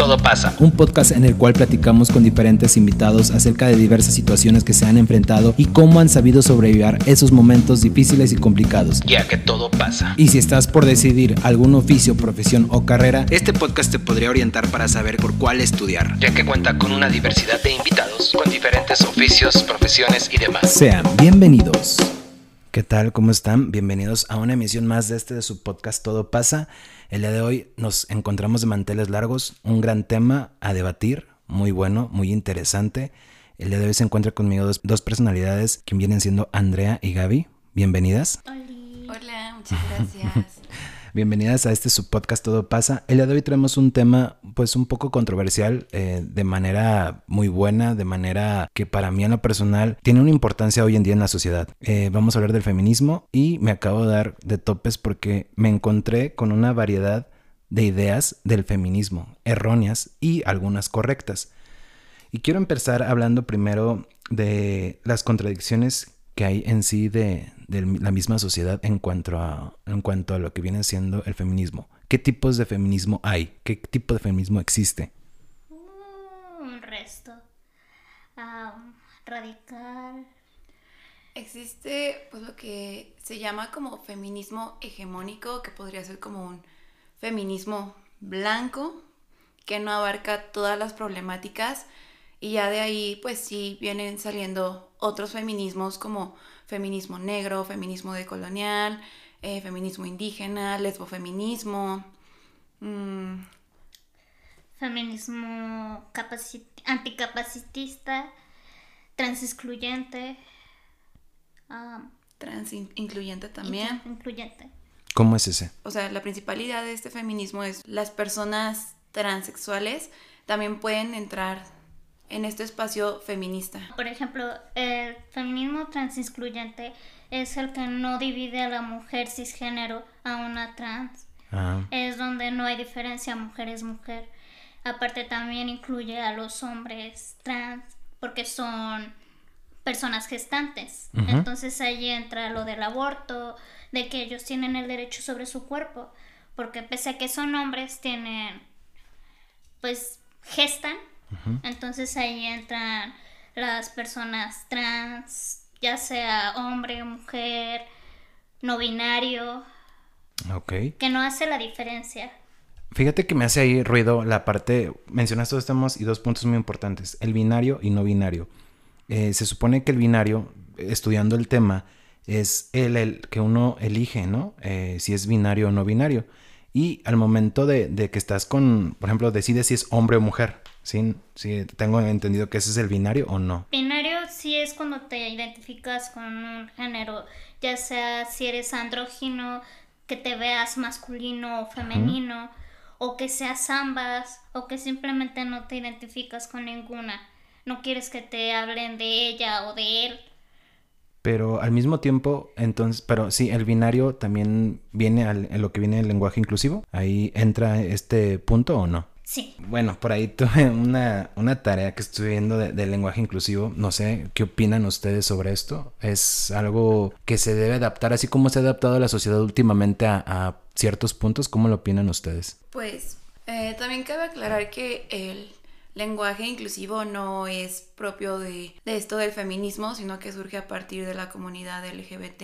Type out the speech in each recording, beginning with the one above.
Todo pasa. Un podcast en el cual platicamos con diferentes invitados acerca de diversas situaciones que se han enfrentado y cómo han sabido sobrevivir esos momentos difíciles y complicados. Ya que todo pasa. Y si estás por decidir algún oficio, profesión o carrera, este podcast te podría orientar para saber por cuál estudiar. Ya que cuenta con una diversidad de invitados con diferentes oficios, profesiones y demás. Sean bienvenidos. ¿Qué tal? ¿Cómo están? Bienvenidos a una emisión más de este de su podcast Todo pasa. El día de hoy nos encontramos de manteles largos, un gran tema a debatir, muy bueno, muy interesante. El día de hoy se encuentra conmigo dos, dos personalidades que vienen siendo Andrea y Gaby. Bienvenidas. Hola, muchas gracias. Bienvenidas a este su podcast Todo pasa. El día de hoy traemos un tema pues un poco controversial eh, de manera muy buena, de manera que para mí en lo personal tiene una importancia hoy en día en la sociedad. Eh, vamos a hablar del feminismo y me acabo de dar de topes porque me encontré con una variedad de ideas del feminismo, erróneas y algunas correctas. Y quiero empezar hablando primero de las contradicciones que hay en sí de, de la misma sociedad en cuanto, a, en cuanto a lo que viene siendo el feminismo. ¿Qué tipos de feminismo hay? ¿Qué tipo de feminismo existe? Un resto. Um, radical. Existe pues lo que se llama como feminismo hegemónico, que podría ser como un feminismo blanco, que no abarca todas las problemáticas y ya de ahí pues sí vienen saliendo otros feminismos como feminismo negro, feminismo decolonial, eh, feminismo indígena, lesbofeminismo. Mmm, Feminismo anticapacitista, transexcluyente. Um, Transincluyente también. Incluyente. ¿Cómo es ese? O sea, la principalidad de este feminismo es las personas transexuales también pueden entrar en este espacio feminista. Por ejemplo, el feminismo transincluyente es el que no divide a la mujer cisgénero a una trans. Ah, Es donde no hay diferencia, mujer es mujer. Aparte también incluye a los hombres trans porque son personas gestantes. Entonces ahí entra lo del aborto, de que ellos tienen el derecho sobre su cuerpo, porque pese a que son hombres tienen pues gestan. Entonces ahí entran las personas trans, ya sea hombre, mujer, no binario, ok. que no hace la diferencia. Fíjate que me hace ahí ruido la parte, mencionaste dos temas y dos puntos muy importantes, el binario y no binario. Eh, se supone que el binario, estudiando el tema, es el, el que uno elige, ¿no? Eh, si es binario o no binario. Y al momento de, de que estás con, por ejemplo, decides si es hombre o mujer, ¿sí? Si tengo entendido que ese es el binario o no. Binario sí es cuando te identificas con un género, ya sea si eres andrógino, que te veas masculino o femenino, o que seas ambas, o que simplemente no te identificas con ninguna. No quieres que te hablen de ella o de él. Pero al mismo tiempo, entonces, pero sí, el binario también viene al, en lo que viene el lenguaje inclusivo. Ahí entra este punto o no. Sí. Bueno, por ahí tuve una, una tarea que estuve viendo de, de lenguaje inclusivo. No sé, ¿qué opinan ustedes sobre esto? ¿Es algo que se debe adaptar, así como se ha adaptado la sociedad últimamente a, a ciertos puntos? ¿Cómo lo opinan ustedes? Pues eh, también cabe aclarar que el lenguaje inclusivo no es propio de, de esto del feminismo, sino que surge a partir de la comunidad LGBT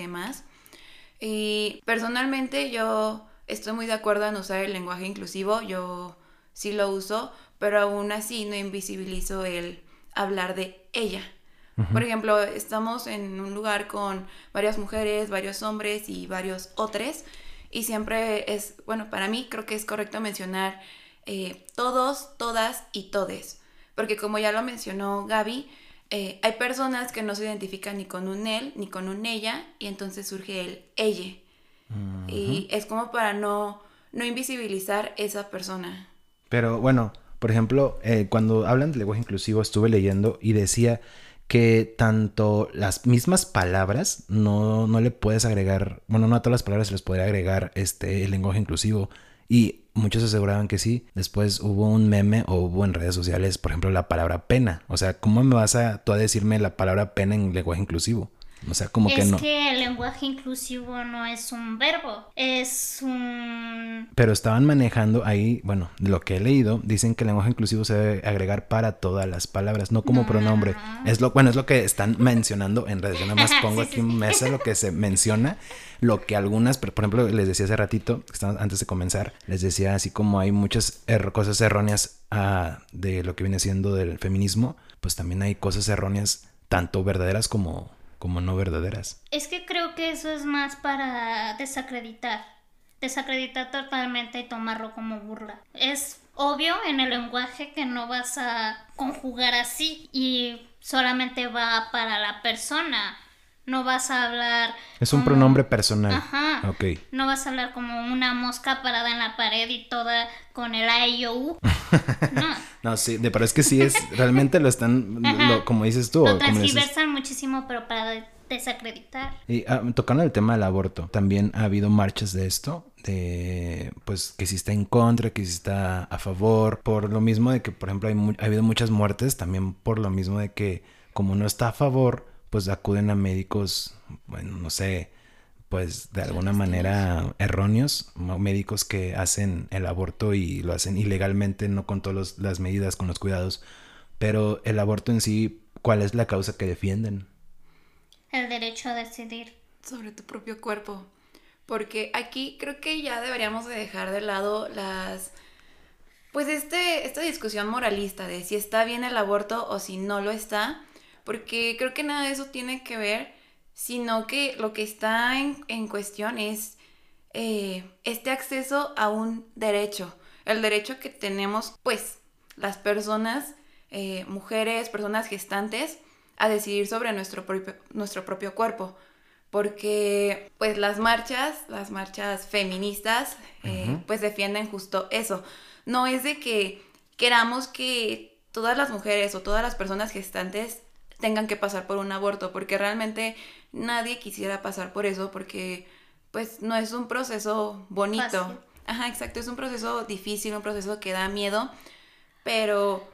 Y personalmente yo estoy muy de acuerdo en usar el lenguaje inclusivo, yo sí lo uso, pero aún así no invisibilizo el hablar de ella. Por ejemplo, estamos en un lugar con varias mujeres, varios hombres y varios otros. Y siempre es, bueno, para mí creo que es correcto mencionar eh, todos, todas y todes. Porque como ya lo mencionó Gaby, eh, hay personas que no se identifican ni con un él ni con un ella y entonces surge el ella. Y es como para no, no invisibilizar esa persona. Pero bueno, por ejemplo, eh, cuando hablan de lenguaje inclusivo estuve leyendo y decía que tanto las mismas palabras no, no le puedes agregar, bueno, no a todas las palabras se les podría agregar este el lenguaje inclusivo. Y muchos aseguraban que sí. Después hubo un meme o hubo en redes sociales, por ejemplo, la palabra pena. O sea, ¿cómo me vas a tú a decirme la palabra pena en lenguaje inclusivo? O sea, como que es no. que el lenguaje inclusivo no es un verbo, es un... Pero estaban manejando ahí, bueno, lo que he leído, dicen que el lenguaje inclusivo se debe agregar para todas las palabras, no como No, pronombre. no, no. Es lo, bueno, es lo que están mencionando en redes. Yo nada más pongo Sí, aquí en sí. mesa lo que se menciona, lo que algunas, por ejemplo, les decía hace ratito, antes de comenzar, les decía así como hay muchas cosas erróneas ah, de lo que viene siendo del feminismo, pues también hay cosas erróneas, tanto verdaderas como, como no verdaderas. Es que creo que eso es más para desacreditar. Desacreditar totalmente y tomarlo como burla. Es obvio en el lenguaje que no vas a conjugar así y solamente va para la persona. No vas a hablar. Es un como- pronombre personal. Ajá. Ok. No vas a hablar como una mosca parada en la pared y toda con el A y o U. No. No, sí, de- pero es que sí es, realmente lo están, lo- como dices tú, Lo transgiversan muchísimo, pero para de- desacreditar. Y ah, tocando el tema del aborto, también ha habido marchas de esto, de pues que si está en contra, que si está a favor, por lo mismo de que, por ejemplo, hay ha habido muchas muertes, también por lo mismo de que como no está a favor, pues acuden a médicos, bueno, no sé, pues de alguna manera erróneos, médicos que hacen el aborto y lo hacen ilegalmente, no con todas las medidas, con los cuidados, pero el aborto en sí, ¿cuál es la causa que defienden? El derecho a decidir. sobre tu propio cuerpo. Porque aquí creo que ya deberíamos de dejar de lado las... Pues este, esta discusión moralista de si está bien el aborto o si no lo está, porque creo que nada de eso tiene que ver, sino que lo que está en, en cuestión es eh, este acceso a un derecho, el derecho que tenemos pues las personas, eh, mujeres, personas gestantes, a decidir sobre nuestro propio, nuestro propio cuerpo porque pues las marchas, las marchas feministas, eh, pues defienden justo eso. No es de que queramos que todas las mujeres o todas las personas gestantes tengan que pasar por un aborto, porque realmente nadie quisiera pasar por eso, porque pues no es un proceso bonito. Fácil. Ajá, exacto, es un proceso difícil, un proceso que da miedo, pero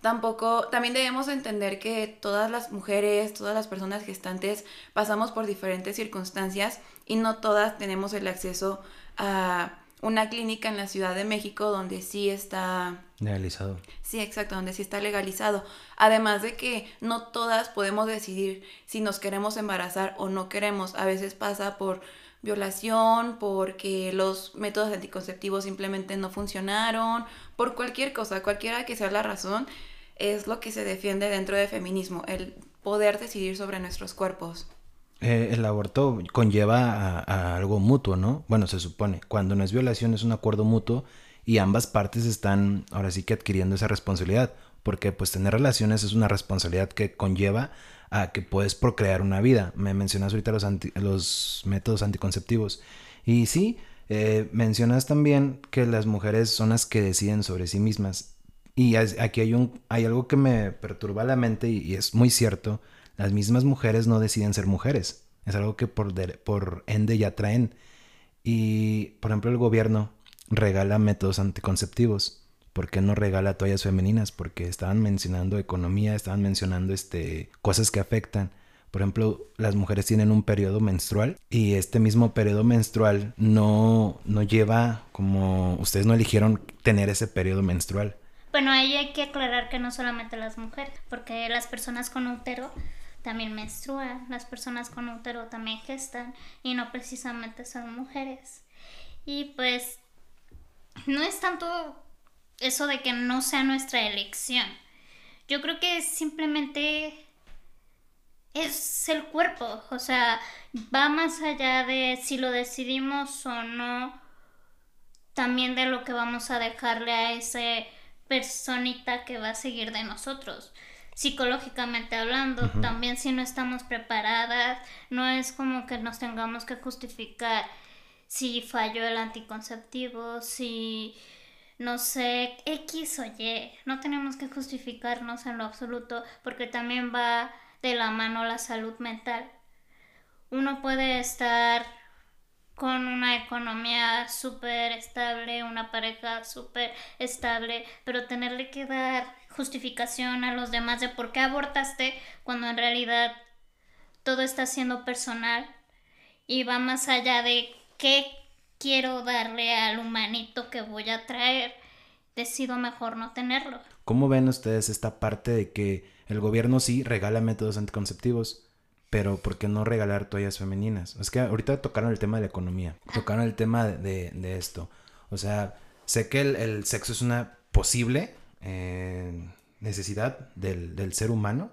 tampoco, también debemos entender que todas las mujeres, todas las personas gestantes pasamos por diferentes circunstancias y no todas tenemos el acceso a una clínica en la Ciudad de México donde sí está Legalizado. Sí, exacto, donde sí está legalizado. Además de que no todas podemos decidir si nos queremos embarazar o no queremos. A veces pasa por violación, porque los métodos anticonceptivos simplemente no funcionaron, por cualquier cosa, cualquiera que sea la razón, es lo que se defiende dentro de feminismo, el poder decidir sobre nuestros cuerpos. Eh, el aborto conlleva a, algo mutuo, ¿no? Bueno, se supone. Cuando no es violación es un acuerdo mutuo y ambas partes están ahora sí que adquiriendo esa responsabilidad. Porque pues tener relaciones es una responsabilidad que conlleva a que puedes procrear una vida. Me mencionas ahorita los, métodos anticonceptivos. Y sí, eh, mencionas también que las mujeres son las que deciden sobre sí mismas. Y aquí hay, hay algo que me perturba la mente y es muy cierto. Las mismas mujeres no deciden ser mujeres. Es algo que por, por ende ya traen. Y, por ejemplo, el gobierno regala métodos anticonceptivos. ¿Por qué no regala toallas femeninas? Porque estaban mencionando economía, estaban mencionando este, cosas que afectan. Por ejemplo, las mujeres tienen un periodo menstrual y este mismo periodo menstrual no, no lleva como ustedes no eligieron tener ese periodo menstrual. Bueno, ahí hay que aclarar que no solamente las mujeres, porque las personas con útero también menstruan, las personas con útero también gestan y no precisamente son mujeres. Y pues no es tanto eso de que no sea nuestra elección. Yo creo que simplemente es el cuerpo, o sea, va más allá de si lo decidimos o no, también de lo que vamos a dejarle a ese personita que va a seguir de nosotros. Psicológicamente hablando, también si no estamos preparadas, no es como que nos tengamos que justificar si falló el anticonceptivo, si no sé, X o Y. No tenemos que justificarnos en lo absoluto porque también va de la mano la salud mental. Uno puede estar con una economía súper estable, una pareja súper estable, pero tenerle que dar justificación a los demás de por qué abortaste cuando en realidad todo está siendo personal y va más allá de qué quiero darle al humanito que voy a traer, decido mejor no tenerlo. ¿Cómo ven ustedes esta parte de que el gobierno sí regala métodos anticonceptivos? Pero ¿por qué no regalar toallas femeninas? Es que ahorita tocaron el tema de la economía, tocaron el tema de, de esto. O sea, sé que el, sexo es una posible necesidad del, del, ser humano,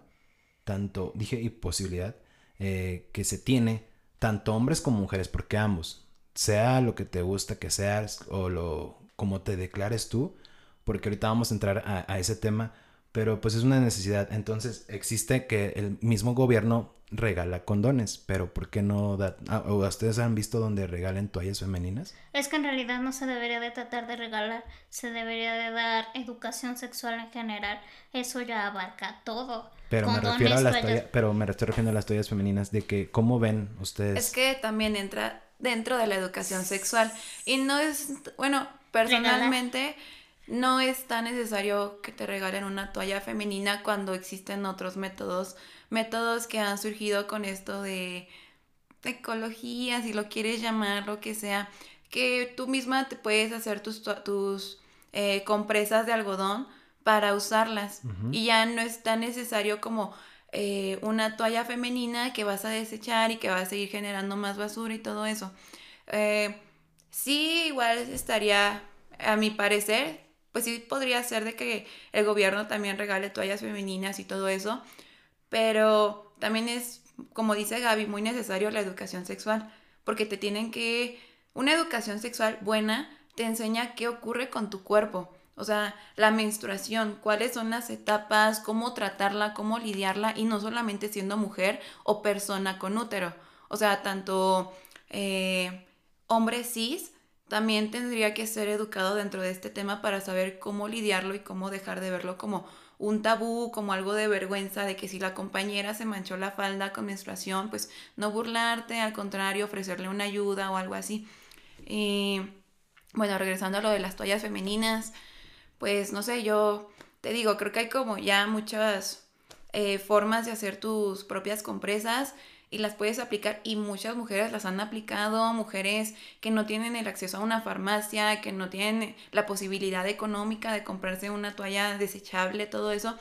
tanto, dije, y posibilidad, eh, que se tiene tanto hombres como mujeres, porque ambos, sea lo que te gusta que seas o lo como te declares tú, porque ahorita vamos a entrar a ese tema, pero pues es una necesidad. Entonces existe que el mismo gobierno regala condones, pero ¿por qué no da... Ah, ¿Ustedes han visto donde regalen toallas femeninas? Es que en realidad no se debería de tratar de regalar, se debería de dar educación sexual en general. Eso ya abarca todo. Pero me refiero a las toallas, pero me estoy refiriendo a las toallas femeninas de que cómo ven ustedes. Es que también entra dentro de la educación sexual y no es, bueno, personalmente no es tan necesario que te regalen una toalla femenina cuando existen otros métodos métodos que han surgido con esto de ecología, si lo quieres llamar, lo que sea, que tú misma te puedes hacer tus, tus eh, compresas de algodón para usarlas y ya no es tan necesario como eh, una toalla femenina que vas a desechar y que va a seguir generando más basura y todo eso. Eh, sí, igual estaría, a mi parecer, pues sí podría ser de que el gobierno también regale toallas femeninas y todo eso, pero también es, como dice Gaby, muy necesario la educación sexual, porque te tienen que, una educación sexual buena te enseña qué ocurre con tu cuerpo, o sea, la menstruación, cuáles son las etapas, cómo tratarla, cómo lidiarla, y no solamente siendo mujer o persona con útero. O sea, tanto eh, hombre cis también tendría que ser educado dentro de este tema para saber cómo lidiarlo y cómo dejar de verlo como un tabú, como algo de vergüenza, de que si la compañera se manchó la falda con menstruación, pues no burlarte, al contrario, ofrecerle una ayuda o algo así. Y bueno, regresando a lo de las toallas femeninas, pues no sé, yo te digo, creo que hay como ya muchas eh, formas de hacer tus propias compresas y las puedes aplicar y muchas mujeres las han aplicado, mujeres que no tienen el acceso a una farmacia, que no tienen la posibilidad económica de comprarse una toalla desechable, todo eso.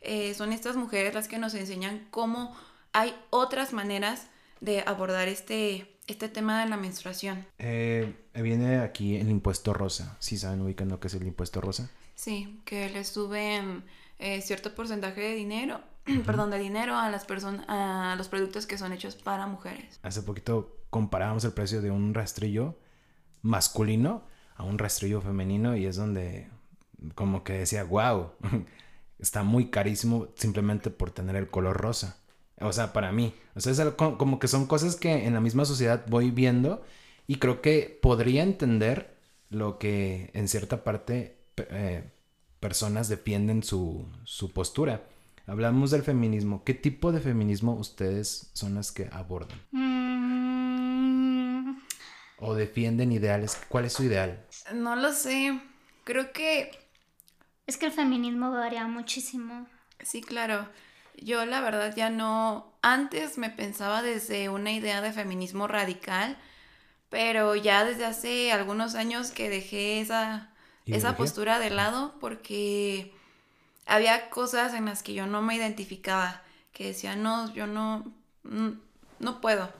Eh, son estas mujeres las que nos enseñan cómo hay otras maneras de abordar este, este tema de la menstruación. Eh, viene aquí el impuesto rosa. ¿Sí saben ubican lo que es el impuesto rosa? Sí, que le suben eh, cierto porcentaje de dinero perdón, de dinero a las personas, a los productos que son hechos para mujeres. Hace poquito comparábamos el precio de un rastrillo masculino a un rastrillo femenino y es donde como que decía, wow, está muy carísimo simplemente por tener el color rosa. O sea, para mí. O sea, es como que son cosas que en la misma sociedad voy viendo y creo que podría entender lo que en cierta parte eh, personas defienden su, su postura. Hablamos del feminismo. ¿Qué tipo de feminismo ustedes son las que abordan? Mm. ¿O defienden ideales? ¿Cuál es su ideal? No lo sé. Creo que... Es que el feminismo varía muchísimo. Sí, claro. Yo la verdad ya no... Antes me pensaba desde una idea de feminismo radical, pero ya desde hace algunos años que dejé esa, esa postura de lado porque había cosas en las que yo no me identificaba, que decía, no, yo no, no, puedo.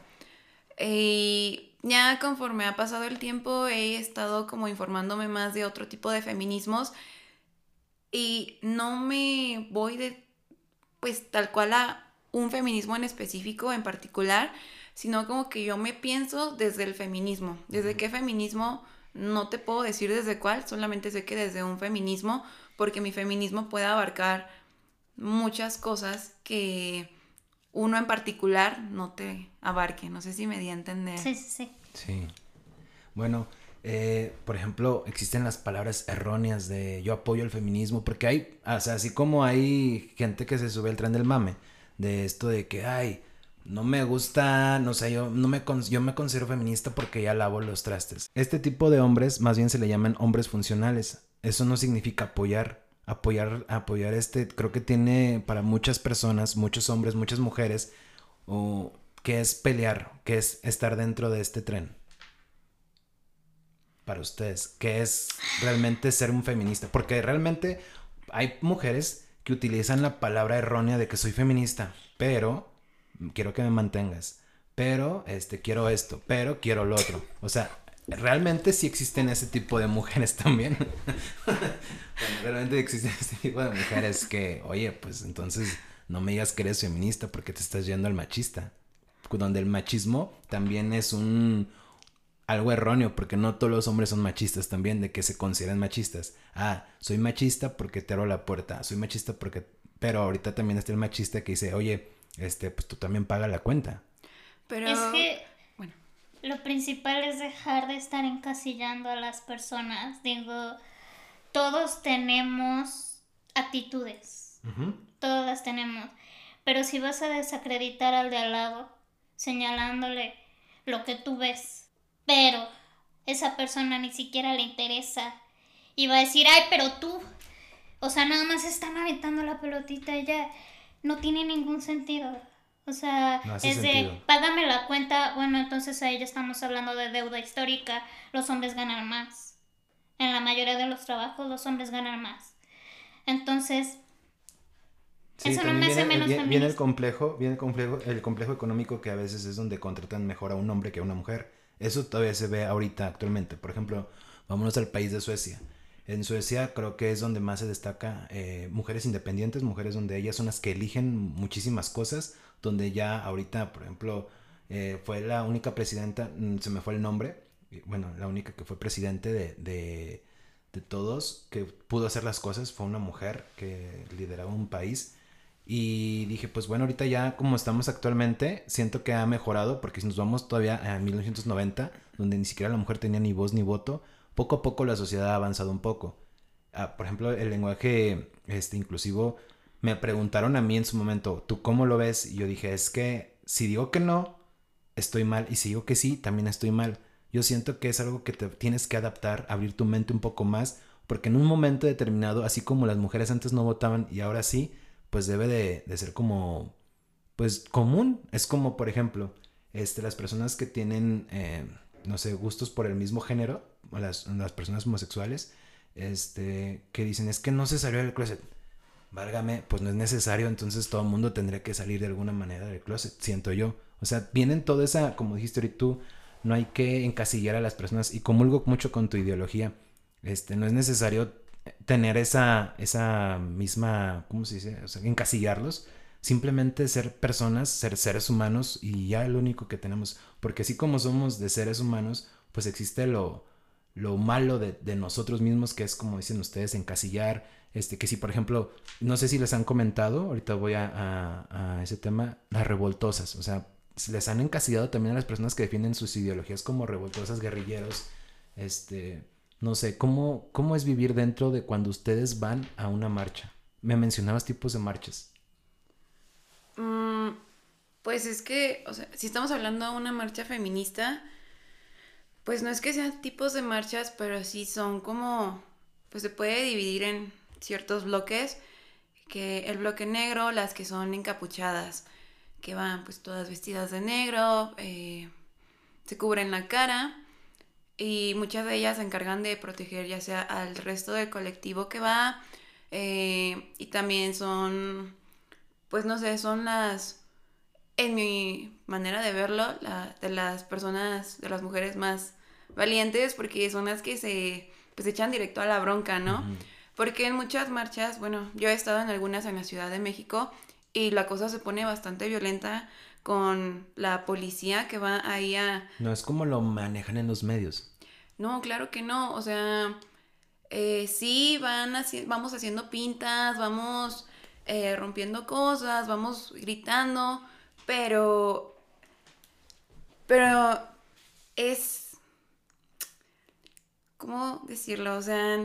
Y ya conforme ha pasado el tiempo he estado como informándome más de otro tipo de feminismos y no me voy de, pues tal cual a un feminismo en específico, en particular, sino como que yo me pienso desde el feminismo. ¿Desde qué feminismo? No te puedo decir desde cuál, solamente sé que desde un feminismo porque mi feminismo puede abarcar muchas cosas que uno en particular no te abarque. No sé si me di a entender. Sí, sí, sí. Sí. Bueno, eh, por ejemplo, existen las palabras erróneas de yo apoyo el feminismo, porque hay, o sea, así como hay gente que se sube al tren del mame, de esto de que, ay, no me gusta, no sé, yo, no me, yo me considero feminista porque ya lavo los trastes. Este tipo de hombres más bien se le llaman hombres funcionales eso no significa apoyar. Apoyar, apoyar este, creo que tiene para muchas personas, muchos hombres, muchas mujeres, o qué es pelear, qué es estar dentro de este tren? Para ustedes, ¿qué es realmente ser un feminista? Porque realmente hay mujeres que utilizan la palabra errónea de que soy feminista, pero quiero que me mantengas, pero este quiero esto, pero quiero lo otro. O sea, realmente sí existen ese tipo de mujeres también. realmente existen ese tipo de mujeres que, oye, pues entonces no me digas que eres feminista porque te estás yendo al machista. Donde el machismo también es un algo erróneo porque no todos los hombres son machistas también, de que se consideran machistas. Ah, soy machista porque te abro la puerta, soy machista porque... Pero ahorita también está el machista que dice, oye, este, pues tú también paga la cuenta. Pero... Es que lo principal es dejar de estar encasillando a las personas. Digo, todos tenemos actitudes. Todas las tenemos. Pero si vas a desacreditar al de al lado, señalándole lo que tú ves, pero esa persona ni siquiera le interesa y va a decir, ay, pero tú. O sea, nada más están aventando la pelotita, ya no tiene ningún sentido. O sea, es de, págame la cuenta, bueno, entonces ahí ya estamos hablando de deuda histórica, los hombres ganan más. En la mayoría de los trabajos los hombres ganan más. Entonces, eso no me hace menos viene, viene el complejo, viene el complejo, el complejo económico que a veces es donde contratan mejor a un hombre que a una mujer. Eso todavía se ve ahorita actualmente. Por ejemplo, vámonos al país de Suecia. En Suecia creo que es donde más se destaca eh, mujeres independientes, mujeres donde ellas son las que eligen muchísimas cosas, donde ya ahorita, por ejemplo, eh, fue la única presidenta, mm, se me fue el nombre, bueno, la única que fue presidente de, de, de todos, que pudo hacer las cosas, fue una mujer que lideraba un país. Y dije, pues bueno, ahorita ya como estamos actualmente, siento que ha mejorado, porque si nos vamos todavía a 1990, donde ni siquiera la mujer tenía ni voz ni voto, poco a poco la sociedad ha avanzado un poco. Ah, por ejemplo, el lenguaje este, inclusivo, me preguntaron a mí en su momento, ¿tú cómo lo ves? Y yo dije, es que si digo que no, estoy mal, y si digo que sí, también estoy mal. Yo siento que es algo que tienes que adaptar, abrir tu mente un poco más, porque en un momento determinado, así como las mujeres antes no votaban y ahora sí, pues debe de, ser como, pues común. Es como, por ejemplo, este, las personas que tienen, eh, no sé, gustos por el mismo género, las, las personas homosexuales, este, que dicen, es que no se salió del closet. Válgame, pues no es necesario, entonces todo el mundo tendría que salir de alguna manera del closet, siento yo. O sea, vienen toda esa, como dijiste ahorita tú, no hay que encasillar a las personas y comulgo mucho con tu ideología. Este, no es necesario tener esa, esa misma, ¿cómo se dice? O sea, encasillarlos. Simplemente ser personas, ser seres humanos y ya lo único que tenemos. Porque así como somos de seres humanos, pues existe lo, lo malo de, de, nosotros mismos, que es como dicen ustedes, encasillar, este, que si por ejemplo, no sé si les han comentado, ahorita voy a, ese tema, las revoltosas, o sea, les han encasillado también a las personas que defienden sus ideologías como revoltosas, guerrilleros, este, no sé, ¿cómo, cómo es vivir dentro de cuando ustedes van a una marcha? Me mencionabas tipos de marchas. Mm, pues es que, o sea, si estamos hablando de una marcha feminista, pues no es que sean tipos de marchas, pero sí son como, pues se puede dividir en ciertos bloques, que el bloque negro, las que son encapuchadas, que van pues todas vestidas de negro, eh, se cubren la cara y muchas de ellas se encargan de proteger ya sea al resto del colectivo que va eh, y también son, pues no sé, son las en mi manera de verlo, de las personas, de las mujeres más valientes, porque son las que se pues echan directo a la bronca, ¿no? Porque en muchas marchas, bueno, yo he estado en algunas en la Ciudad de México y la cosa se pone bastante violenta con la policía que va ahí a... No es como lo manejan en los medios. No, claro que no, o sea, eh, sí, van vamos haciendo pintas, vamos eh, rompiendo cosas, vamos gritando, pero, pero es, ¿cómo decirlo? O sea,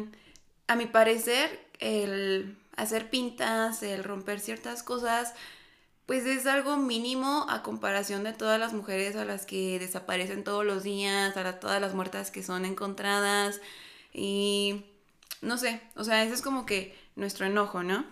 a mi parecer, el hacer pintas, el romper ciertas cosas, pues es algo mínimo a comparación de todas las mujeres a las que desaparecen todos los días, a todas las muertas que son encontradas y no sé, o sea, ese es como que nuestro enojo, ¿no?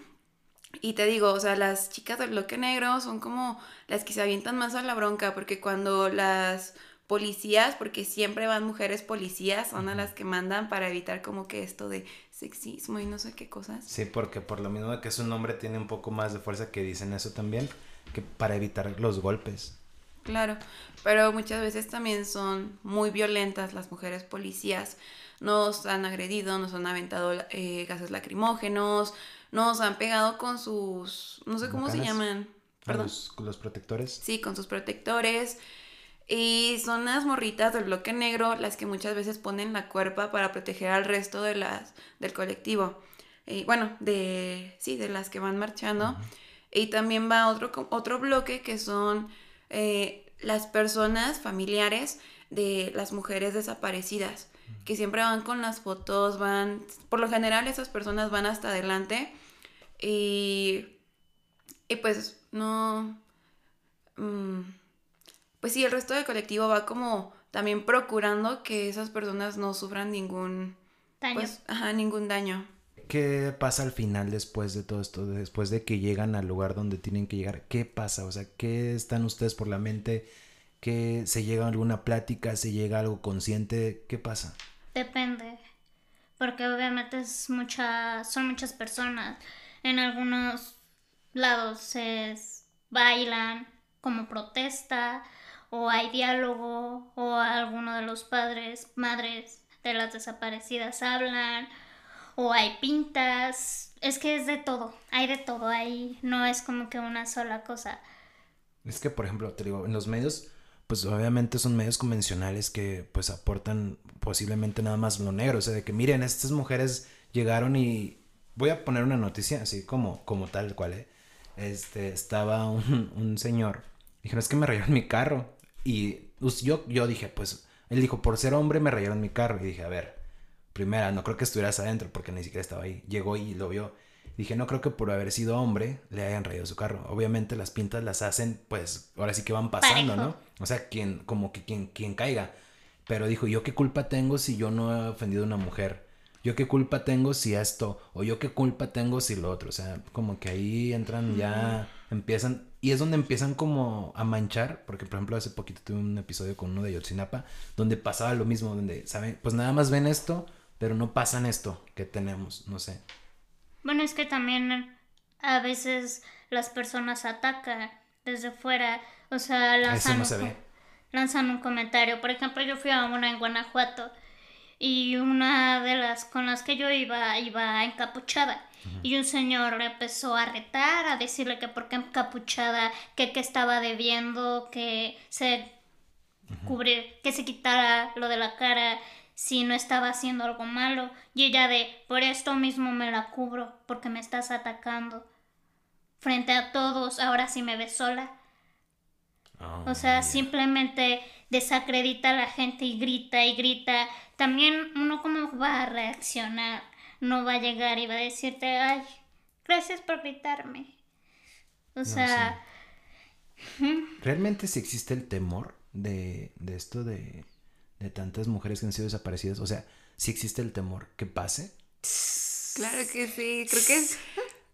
Y te digo, o sea, las chicas del bloque negro son como las que se avientan más a la bronca, porque cuando las policías, porque siempre van mujeres policías, son a las que mandan para evitar como que esto de sexismo y no sé qué cosas. Sí, porque por lo mismo que es un hombre tiene un poco más de fuerza que dicen eso también, que para evitar los golpes. Claro, pero muchas veces también son muy violentas las mujeres policías. Nos han agredido, nos han aventado eh, gases lacrimógenos, nos han pegado con sus, no sé cómo se llaman. Perdón. Los, los, protectores. Sí, con sus protectores. Y son las morritas del bloque negro las que muchas veces ponen la cuerpa para proteger al resto de las del colectivo. Y bueno, de sí, de las que van marchando. Y también va otro, otro bloque que son eh, las personas familiares de las mujeres desaparecidas, que siempre van con las fotos, van, por lo general esas personas van hasta adelante y, y pues no... Mm, pues sí, el resto del colectivo va como también procurando que esas personas no sufran ningún daño. Pues, ajá, ningún daño. ¿Qué pasa al final después de todo esto? Después de que llegan al lugar donde tienen que llegar, ¿qué pasa? O sea, ¿qué están ustedes por la mente? ¿Qué se llega a alguna plática? ¿Se llega a algo consciente? ¿Qué pasa? Depende. Porque obviamente es mucha, son muchas personas. En algunos lados se bailan como protesta, o hay diálogo, o alguno de los padres, madres de las desaparecidas hablan, o hay pintas, es que es de todo, hay de todo, ahí no es como que una sola cosa. Es que, por ejemplo, te digo, en los medios, pues obviamente son medios convencionales que pues aportan posiblemente nada más lo negro, o sea, de que miren, estas mujeres llegaron y voy a poner una noticia así como, como tal cual, ¿eh? Este, estaba un, un señor, dijeron, es que me rayaron mi carro, y yo, yo dije, pues, él dijo, por ser hombre me rayaron mi carro. Y dije, a ver, primera, no creo que estuvieras adentro porque ni siquiera estaba ahí. Llegó y lo vio. Dije, no creo que por haber sido hombre le hayan rayado su carro. Obviamente las pintas las hacen, pues, ahora sí que van pasando, ¿no? O sea, quien, como que quien, quien caiga. Pero dijo, ¿yo qué culpa tengo si yo no he ofendido a una mujer? ¿Yo qué culpa tengo si esto? O yo qué culpa tengo si lo otro. O sea, como que ahí entran ya, empiezan, y es donde empiezan como a manchar, porque por ejemplo hace poquito tuve un episodio con uno de Yotzinapa, donde pasaba lo mismo, donde, ¿saben? Pues nada más ven esto, pero no pasan esto que tenemos, no sé. Bueno, es que también a veces las personas atacan desde fuera, o sea, lanzan, un, lanzan un comentario. Por ejemplo, yo fui a una en Guanajuato y una de las con las que yo iba iba encapuchada y un señor le empezó a retar, a decirle que por qué encapuchada, que, que estaba debiendo, que se cubre, que se quitara lo de la cara si no estaba haciendo algo malo. Y ella de, por esto mismo me la cubro, porque me estás atacando. Frente a todos, ahora sí me ves sola. Oh, o sea, simplemente desacredita a la gente y grita y grita. También uno cómo va a reaccionar no va a llegar y va a decirte, ay, gracias por gritarme. O sea... ¿Realmente si existe el temor de, esto de, de tantas mujeres que han sido desaparecidas? O sea, si existe el temor que pase. Claro que sí, creo que es,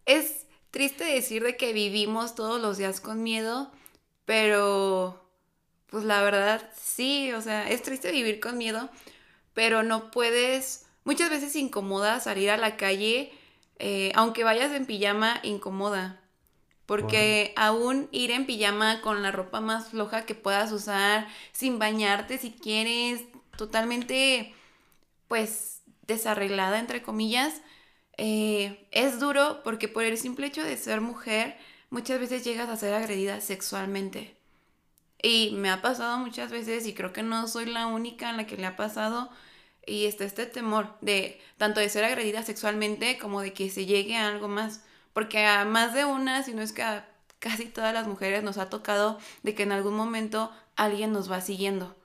es triste decir de que vivimos todos los días con miedo, pero pues la verdad sí, o sea, es triste vivir con miedo, pero no puedes Muchas veces incomoda salir a la calle, eh, aunque vayas en pijama, incomoda. Porque aún ir en pijama con la ropa más floja que puedas usar, sin bañarte si quieres, totalmente, pues, desarreglada, entre comillas, eh, es duro porque por el simple hecho de ser mujer, muchas veces llegas a ser agredida sexualmente. Y me ha pasado muchas veces y creo que no soy la única en la que le ha pasado y está este temor de tanto de ser agredida sexualmente como de que se llegue a algo más. Porque a más de una, si no es que a casi todas las mujeres nos ha tocado de que en algún momento alguien nos va siguiendo.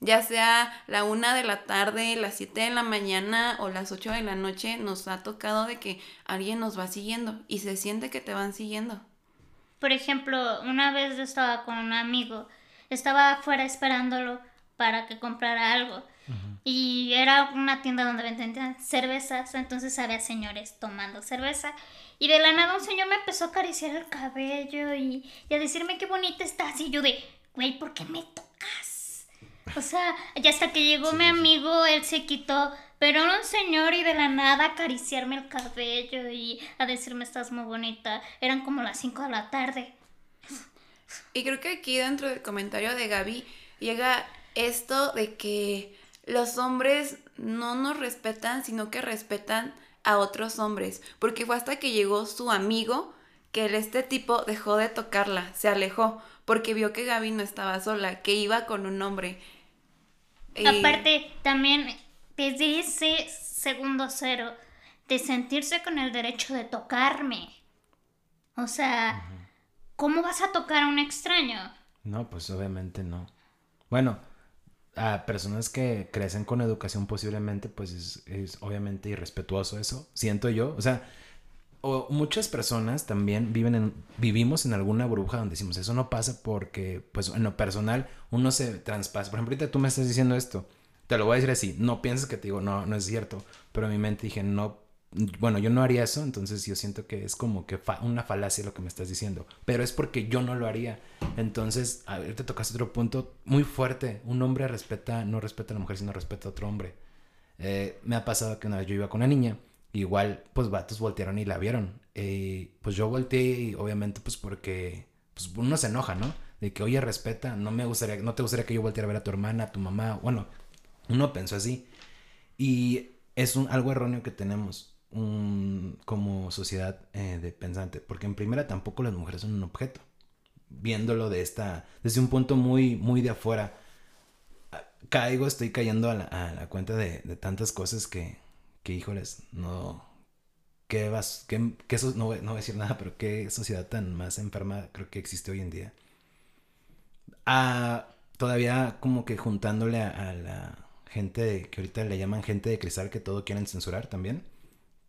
Ya sea la una de la tarde, las siete de la mañana o las ocho de la noche, nos ha tocado de que alguien nos va siguiendo y se siente que te van siguiendo. Por ejemplo, una vez yo estaba con un amigo, estaba afuera esperándolo para que comprara algo. Y era una tienda donde vendían cervezas, entonces había señores tomando cerveza. Y de la nada un señor me empezó a acariciar el cabello y, y a decirme qué bonita estás. Y yo de, güey, ¿por qué me tocas? O sea, ya hasta que llegó mi amigo, él se quitó, pero era un señor y de la nada acariciarme el cabello y a decirme estás muy bonita. Eran como las 5 de la tarde. Y creo que aquí dentro del comentario de Gaby llega esto de que los hombres no nos respetan, sino que respetan a otros hombres. Porque fue hasta que llegó su amigo que este tipo dejó de tocarla, se alejó, porque vio que Gaby no estaba sola, que iba con un hombre. Y... Aparte, también desde ese segundo cero, de sentirse con el derecho de tocarme. O sea, ¿cómo vas a tocar a un extraño? No, pues obviamente no. Bueno, a personas que crecen con educación posiblemente, pues es, obviamente irrespetuoso eso, siento yo. O sea, o muchas personas también viven en, vivimos en alguna burbuja donde decimos, eso no pasa porque, pues en lo personal, uno se traspasa. Por ejemplo, ahorita tú me estás diciendo esto, te lo voy a decir así, no pienses que te digo, no, no es cierto, pero en mi mente dije, no bueno, yo no haría eso, entonces yo siento que es como que una falacia lo que me estás diciendo, pero es porque yo no lo haría. Entonces, a ver, te tocaste otro punto muy fuerte. Un hombre respeta, no respeta a la mujer, sino respeta a otro hombre. Eh, me ha pasado que una vez yo iba con una niña, igual, pues vatos voltearon y la vieron. Pues yo volteé y obviamente, pues porque pues uno se enoja, ¿no? De que, oye, respeta, no me gustaría, no te gustaría que yo volteara a ver a tu hermana, a tu mamá. Bueno, uno pensó así. Y es un, algo erróneo que tenemos como sociedad eh, de pensante, porque en primera tampoco las mujeres son un objeto. Viéndolo de esta, desde un punto muy, muy de afuera, ah, caigo, estoy cayendo a la, cuenta de, tantas cosas que, que, híjoles, no, que vas, que eso, no, no voy a decir nada, pero qué sociedad tan más enferma creo que existe hoy en día. Ah, todavía como que juntándole a, a la gente que ahorita le llaman gente de cristal que todo quieren censurar también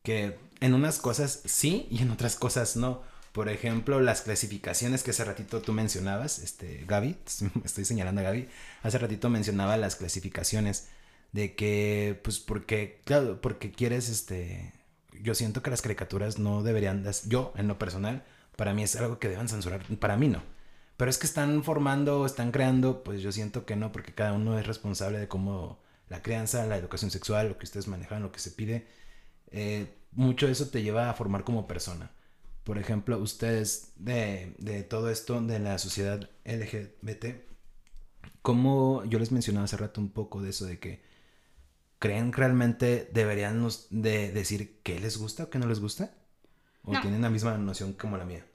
que en unas cosas sí y en otras cosas no. Por ejemplo, las clasificaciones que hace ratito tú mencionabas, este, Gaby, estoy señalando a Gaby, hace ratito mencionaba las clasificaciones de que, pues, porque, claro, porque quieres, este, yo siento que las caricaturas no deberían, yo, en lo personal, para mí es algo que deben censurar, para mí no. Pero es que están formando, están creando, pues yo siento que no, porque cada uno es responsable de cómo la crianza, la educación sexual, lo que ustedes manejan, lo que se pide. Eh, mucho eso te lleva a formar como persona. Por ejemplo, ustedes de, de todo esto de la sociedad LGBT, como yo les mencionaba hace rato un poco de eso de que creen realmente deberían de decir qué les gusta o qué no les gusta? ¿O tienen la misma noción como la mía?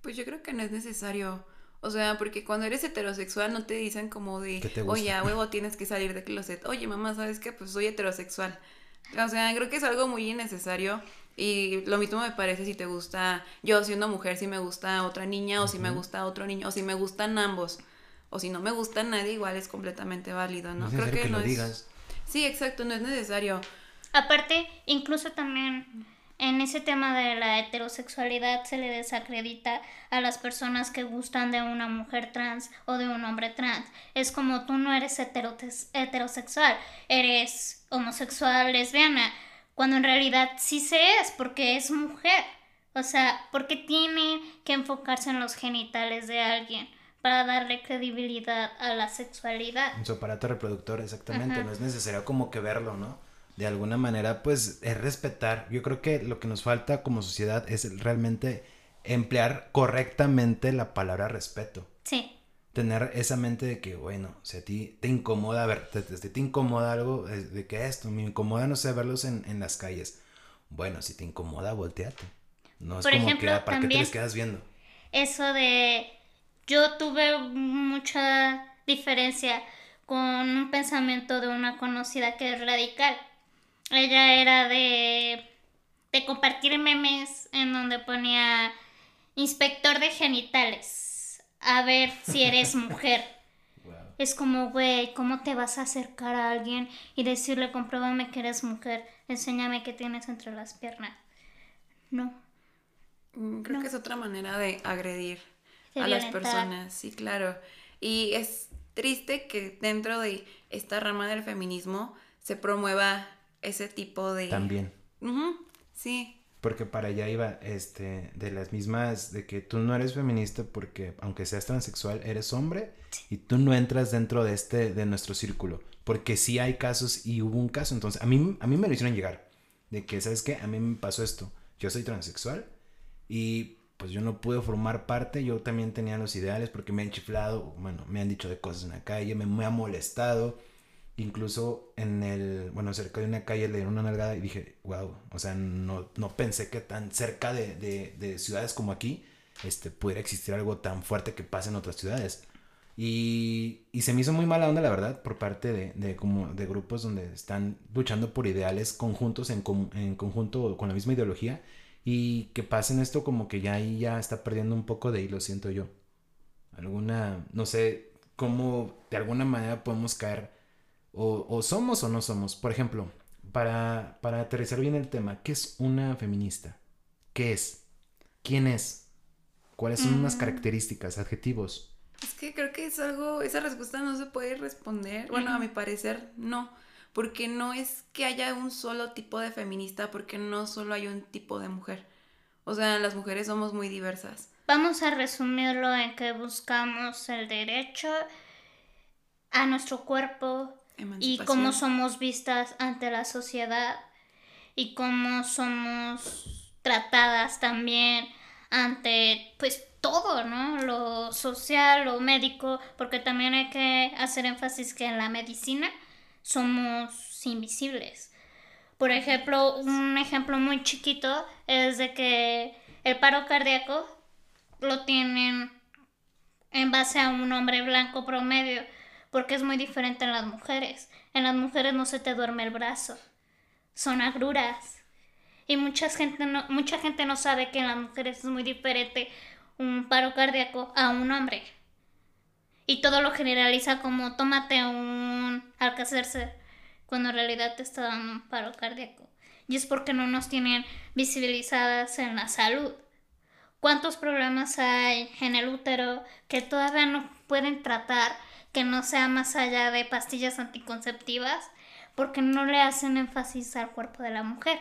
Pues yo creo que no es necesario. O sea, porque cuando eres heterosexual no te dicen como de, oye, a huevo tienes que salir de closet. Oye, mamá, ¿sabes qué? Pues soy heterosexual. O sea, creo que es algo muy innecesario. Y lo mismo me parece si te gusta, yo siendo mujer, si me gusta otra niña o si me gusta otro niño o si me gustan ambos. O si no me gusta nadie, igual es completamente válido, ¿no? Creo que, no lo digas. Sí, exacto, no es necesario. Aparte, incluso también en ese tema de la heterosexualidad se le desacredita a las personas que gustan de una mujer trans o de un hombre trans. Es como tú no eres heterosexual, eres homosexual, lesbiana, cuando en realidad sí se es porque es mujer. O sea, porque tiene que enfocarse en los genitales de alguien para darle credibilidad a la sexualidad. En su aparato reproductor, exactamente. No es necesario como que verlo, ¿no? De alguna manera, pues es respetar. Yo creo que lo que nos falta como sociedad es realmente emplear correctamente la palabra respeto. Sí. Tener esa mente de que, bueno, si a ti te incomoda, a ver, te, te, incomoda algo, de que esto, me incomoda, no sé, verlos en, en las calles. Bueno, si te incomoda, volteate. No es Por como ejemplo, que, ¿para qué te les quedas viendo? Eso de, yo tuve mucha diferencia con un pensamiento de una conocida que es radical ella era de, de compartir memes en donde ponía inspector de genitales. A ver si eres mujer. Es como, güey, ¿cómo te vas a acercar a alguien y decirle, compruébame que eres mujer, enséñame qué tienes entre las piernas? No. Mm, creo que es otra manera de agredir a las personas, sí, claro. Y es triste que dentro de esta rama del feminismo se promueva ese tipo de... También. Sí. Porque para allá iba, este, de las mismas, de que tú no eres feminista porque, aunque seas transexual, eres hombre y tú no entras dentro de este, de nuestro círculo. Porque sí hay casos y hubo un caso. Entonces, a mí, a mí me lo hicieron llegar. De que, ¿sabes qué? A mí me pasó esto. Yo soy transexual y pues yo no pude formar parte. Yo también tenía los ideales porque me han chiflado, bueno, me han dicho de cosas en la calle, me, me ha molestado. Incluso en el, bueno, cerca de una calle le dieron una nalgada y dije, wow, o sea, no, no pensé que tan cerca de, de, de ciudades como aquí este, pudiera existir algo tan fuerte que pase en otras ciudades. Y, y se me hizo muy mala onda, la verdad, por parte de, de, como, de grupos donde están luchando por ideales conjuntos, en, en conjunto con la misma ideología. Y que pasen esto como que ya ahí ya está perdiendo un poco de hilo, siento yo. Alguna, no sé, cómo de alguna manera podemos caer o, o somos o no somos. Por ejemplo, para, para aterrizar bien el tema, ¿qué es una feminista? ¿Qué es? ¿Quién es? ¿Cuáles son unas características, adjetivos? Es que creo que es algo, esa respuesta no se puede responder. Bueno, a mi parecer no, porque no es que haya un solo tipo de feminista, porque no solo hay un tipo de mujer. O sea, las mujeres somos muy diversas. Vamos a resumirlo en que buscamos el derecho a nuestro cuerpo y cómo somos vistas ante la sociedad y cómo somos tratadas también ante pues todo, ¿no? Lo social, lo médico, porque también hay que hacer énfasis que en la medicina somos invisibles. Por ejemplo, un ejemplo muy chiquito es de que el paro cardíaco lo tienen en base a un hombre blanco promedio, porque es muy diferente en las mujeres. En las mujeres no se te duerme el brazo, son agruras. Y mucha gente no, mucha gente no sabe que en las mujeres es muy diferente un paro cardíaco a un hombre. Y todo lo generaliza como tómate un Alka-Seltzer, cuando en realidad te está dando un paro cardíaco. Y es porque no nos tienen visibilizadas en la salud. ¿Cuántos problemas hay en el útero que todavía no pueden tratar que no sea más allá de pastillas anticonceptivas porque no le hacen énfasis al cuerpo de la mujer?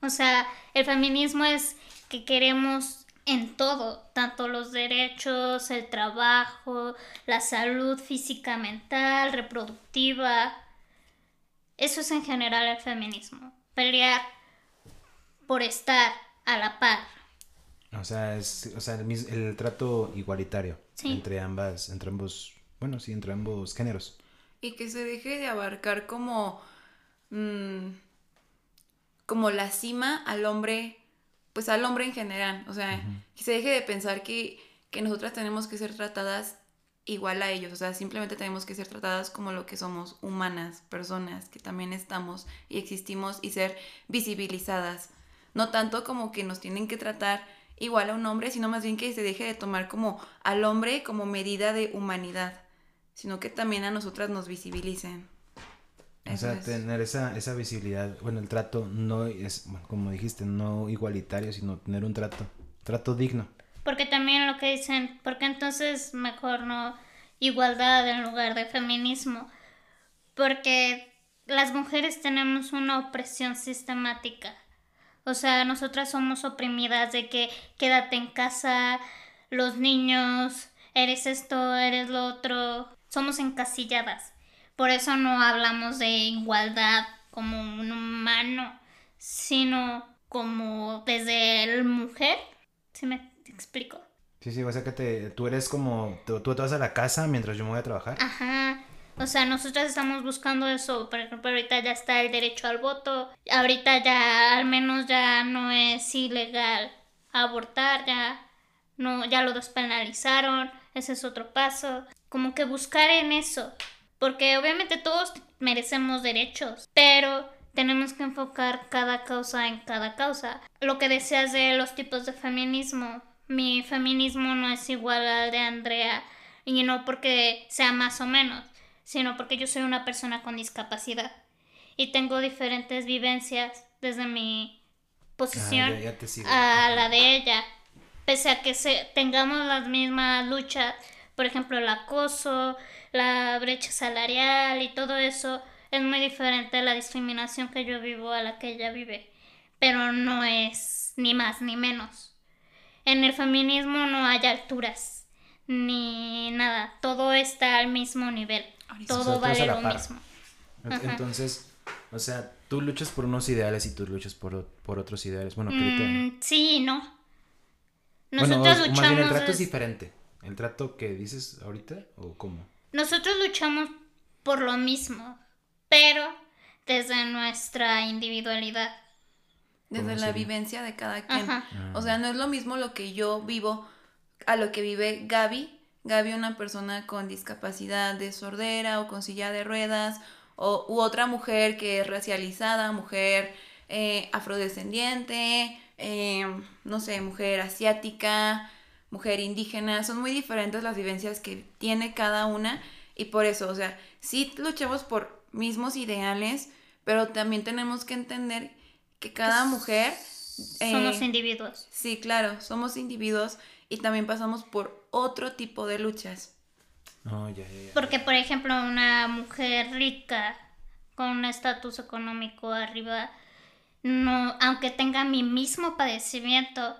O sea, el feminismo es que queremos en todo, tanto los derechos, el trabajo, la salud física, mental, reproductiva. Eso es en general el feminismo. Pelear por estar a la par. O sea, es o sea, el, trato igualitario Sí. entre ambas, entre ambos, bueno, sí, entre ambos géneros. Y que se deje de abarcar como. mm, como la cima al hombre. Pues al hombre en general. O sea, que se deje de pensar que, que nosotras tenemos que ser tratadas igual a ellos. O sea, simplemente tenemos que ser tratadas como lo que somos, humanas, personas, que también estamos y existimos y ser visibilizadas. No tanto como que nos tienen que tratar igual a un hombre, sino más bien que se deje de tomar como al hombre como medida de humanidad, sino que también a nosotras nos visibilicen. O sea, es. tener esa, esa visibilidad, bueno, el trato no es, bueno, como dijiste, no igualitario, sino tener un trato, trato digno. Porque también lo que dicen, porque entonces mejor no igualdad en lugar de feminismo. Porque las mujeres tenemos una opresión sistemática. O sea, nosotras somos oprimidas de que quédate en casa, los niños, eres esto, eres lo otro. Somos encasilladas. Por eso no hablamos de igualdad como un humano, sino como desde el mujer. ¿Sí me explico? Sí, sí, o sea que te, tú eres como, tú, tú te vas a la casa mientras yo me voy a trabajar. Ajá. O sea, nosotras estamos buscando eso. Por ejemplo, ahorita ya está el derecho al voto. Ahorita ya al menos ya no es ilegal abortar, ya no, ya lo despenalizaron. Ese es otro paso. Como que buscar en eso. Porque obviamente todos merecemos derechos. Pero tenemos que enfocar cada causa en cada causa. Lo que deseas de los tipos de feminismo. Mi feminismo no es igual al de Andrea. Y no porque sea más o menos, sino porque yo soy una persona con discapacidad. Y tengo diferentes vivencias desde mi posición Ah, ya- ya a la de ella. Pese a que se, tengamos las mismas luchas, por ejemplo, el acoso, la brecha salarial y todo eso es muy diferente a la discriminación que yo vivo a la que ella vive, pero no es ni más ni menos. En el feminismo no hay alturas ni nada, todo está al mismo nivel, todo vale lo mismo. Entonces, o sea, tú luchas por unos ideales y tú luchas por, por otros ideales. Bueno, mm, Sí, no. Nosotros bueno, luchamos. Más bien el trato es diferente. ¿El trato que dices ahorita o cómo? Nosotros luchamos por lo mismo, pero desde nuestra individualidad. Desde la vivencia de cada quien. O sea, no es lo mismo lo que yo vivo a lo que vive Gaby. Gaby, una persona con discapacidad de sordera o con silla de ruedas, o, u otra mujer que es racializada, mujer eh, afrodescendiente, eh, no sé, mujer asiática, mujer indígena. Son muy diferentes las vivencias que tiene cada una y por eso, o sea, sí luchamos por mismos ideales, pero también tenemos que entender que cada pues, mujer... somos eh, individuos. Sí, claro, somos individuos y también pasamos por otro tipo de luchas. Porque, por ejemplo, una mujer rica con un estatus económico arriba, no, aunque tenga mi mismo padecimiento,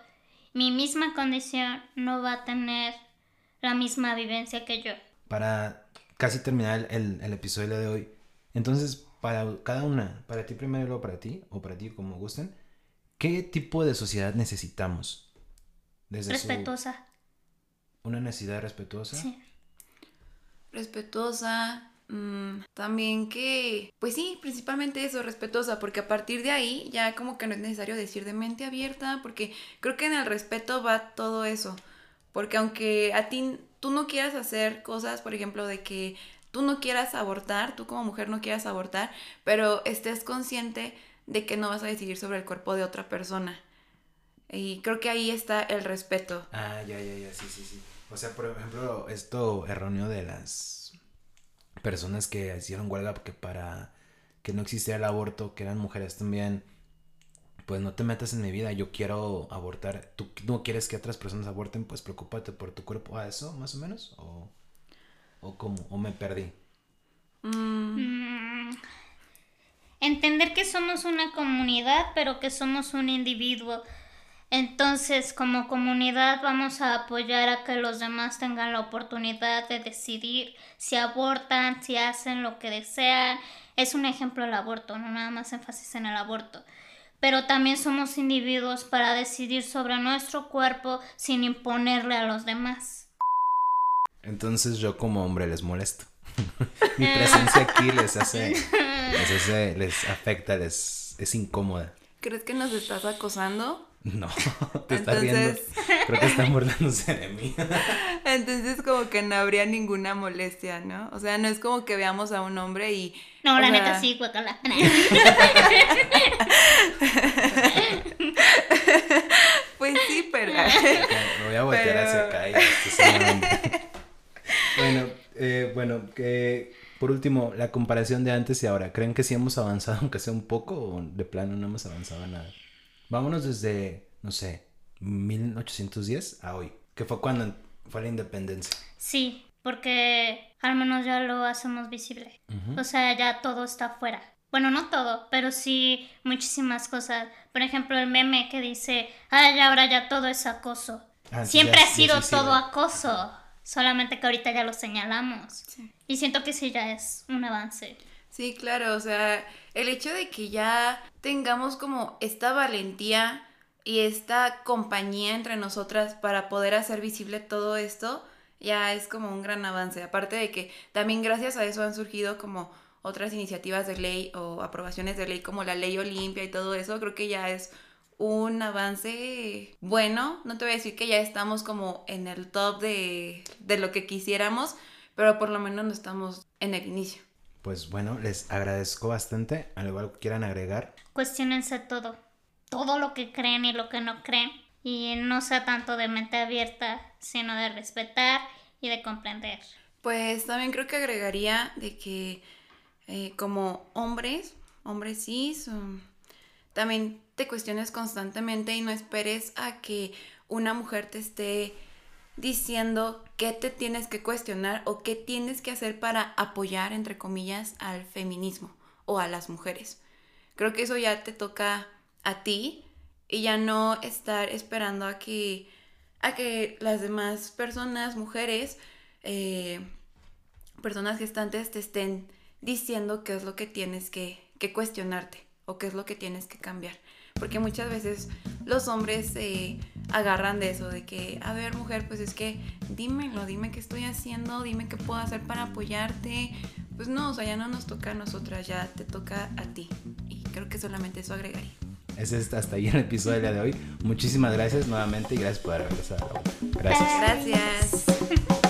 mi misma condición, no va a tener la misma vivencia que yo. Para casi terminar el, el episodio de hoy, entonces, para cada una, para ti primero y luego para ti, o para ti como gusten, ¿qué tipo de sociedad necesitamos? respetuosa. ¿Una necesidad respetuosa? Sí. Respetuosa. Mm, también que, pues sí, principalmente eso, respetuosa, porque a partir de ahí ya como que no es necesario decir de mente abierta, porque creo que en el respeto va todo eso. Porque aunque a ti tú no quieras hacer cosas, por ejemplo, de que tú no quieras abortar, tú como mujer no quieras abortar, pero estés consciente de que no vas a decidir sobre el cuerpo de otra persona. Y creo que ahí está el respeto. Ah, ya, ya, ya, sí, sí, sí. O sea, por ejemplo, esto erróneo de las personas que hicieron huelga porque para que no existiera el aborto, que eran mujeres también, pues no te metas en mi vida, yo quiero abortar, tú no quieres que otras personas aborten, pues preocúpate por tu cuerpo, ¿a eso más o menos? ¿O, o cómo? ¿O me perdí? Mm. Entender que somos una comunidad, pero que somos un individuo. Entonces, como comunidad vamos a apoyar a que los demás tengan la oportunidad de decidir si abortan, si hacen lo que desean. Es un ejemplo el aborto, no nada más énfasis en el aborto pero también somos individuos para decidir sobre nuestro cuerpo sin imponerle a los demás. Entonces yo como hombre les molesto. Mi presencia aquí les hace, les les afecta, les es incómoda. ¿Crees que nos estás acosando? No, te estás riendo. Creo que están burlándose de mí. Entonces como que no habría ninguna molestia, ¿no? O sea, no es como que veamos a un hombre y... No, la neta sí, guacala. pues sí, pero... Me voy a voltear hacia acá y Bueno, eh, bueno, que por último, la comparación de antes y ahora. ¿Creen que sí hemos avanzado, aunque sea un poco, o de plano no hemos avanzado nada? Vámonos desde, no sé, 1810 a hoy, que fue cuando fue la independencia. Sí, porque al menos ya lo hacemos visible. O sea, ya todo está afuera. Bueno, no todo, pero sí muchísimas cosas. Por ejemplo, el meme que dice, ay, ahora ya todo es acoso. Ah, Siempre ha sido todo acoso, solamente que ahorita ya lo señalamos. Y siento que sí ya es un avance. Sí, claro, o sea, el hecho de que ya tengamos como esta valentía y esta compañía entre nosotras para poder hacer visible todo esto, ya es como un gran avance. Aparte de que también gracias a eso han surgido como otras iniciativas de ley o aprobaciones de ley como la ley Olimpia y todo eso, creo que ya es un avance bueno. No te voy a decir que ya estamos como en el top de, de lo que quisiéramos, pero por lo menos no estamos en el inicio pues bueno, les agradezco bastante. ¿Algo que quieran agregar? Cuestiónense todo. Todo lo que creen y lo que no creen. Y no sea tanto de mente abierta, sino de respetar y de comprender. Pues también creo que agregaría de que eh, como hombres, hombres cis, um, también te cuestiones constantemente y no esperes a que una mujer te esté diciendo qué te tienes que cuestionar o qué tienes que hacer para apoyar, entre comillas, al feminismo o a las mujeres. Creo que eso ya te toca a ti y ya no estar esperando a que, a que las demás personas, mujeres, eh, personas gestantes te estén diciendo qué es lo que tienes que, que cuestionarte o qué es lo que tienes que cambiar. Porque muchas veces los hombres se agarran de eso, de que, a ver, mujer, pues es que dímelo, dime qué estoy haciendo, dime qué puedo hacer para apoyarte. Pues no, o sea, ya no nos toca a nosotras, ya te toca a ti. Y creo que solamente eso agregaría. Ese es hasta ahí el episodio del día de hoy. Muchísimas gracias nuevamente y gracias por haber regresado. Gracias. Gracias.